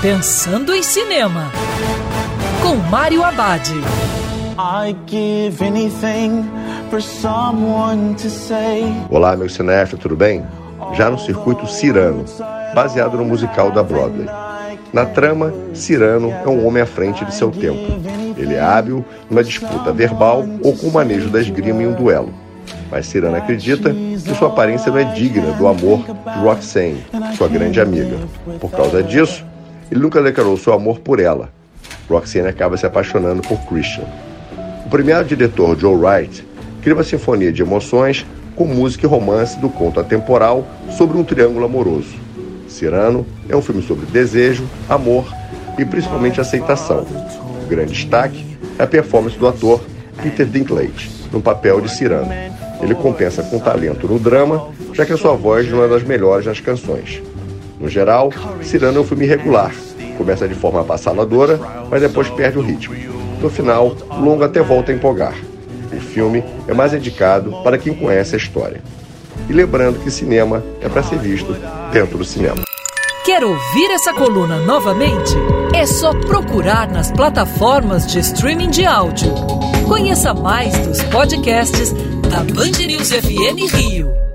Pensando em Cinema, com Mário Abad. Olá, meu cinéfilo, tudo bem? Já no circuito Cirano, baseado no musical da Broadway. Na trama, Cirano é um homem à frente de seu tempo. Ele é hábil numa disputa verbal ou com o manejo da esgrima em um duelo. Mas Cirano acredita que sua aparência não é digna do amor de Roxane, sua grande amiga. Por causa disso, ele nunca declarou seu amor por ela. Roxane acaba se apaixonando por Christian. O premiado diretor Joe Wright cria uma sinfonia de emoções com música e romance do conto atemporal sobre um triângulo amoroso. Cirano é um filme sobre desejo, amor e principalmente aceitação. O grande destaque é a performance do ator Peter Dinklage, no papel de Cirano. Ele compensa com talento no drama, já que a sua voz não é das melhores nas canções. No geral, Cirano é um filme irregular. Começa de forma avassaladora, mas depois perde o ritmo. No final, o longo até volta a empolgar. O filme é mais indicado para quem conhece a história. E lembrando que cinema é para ser visto dentro do cinema. Quer ouvir essa coluna novamente? É só procurar nas plataformas de streaming de áudio. Conheça mais dos podcasts da Band News FM Rio.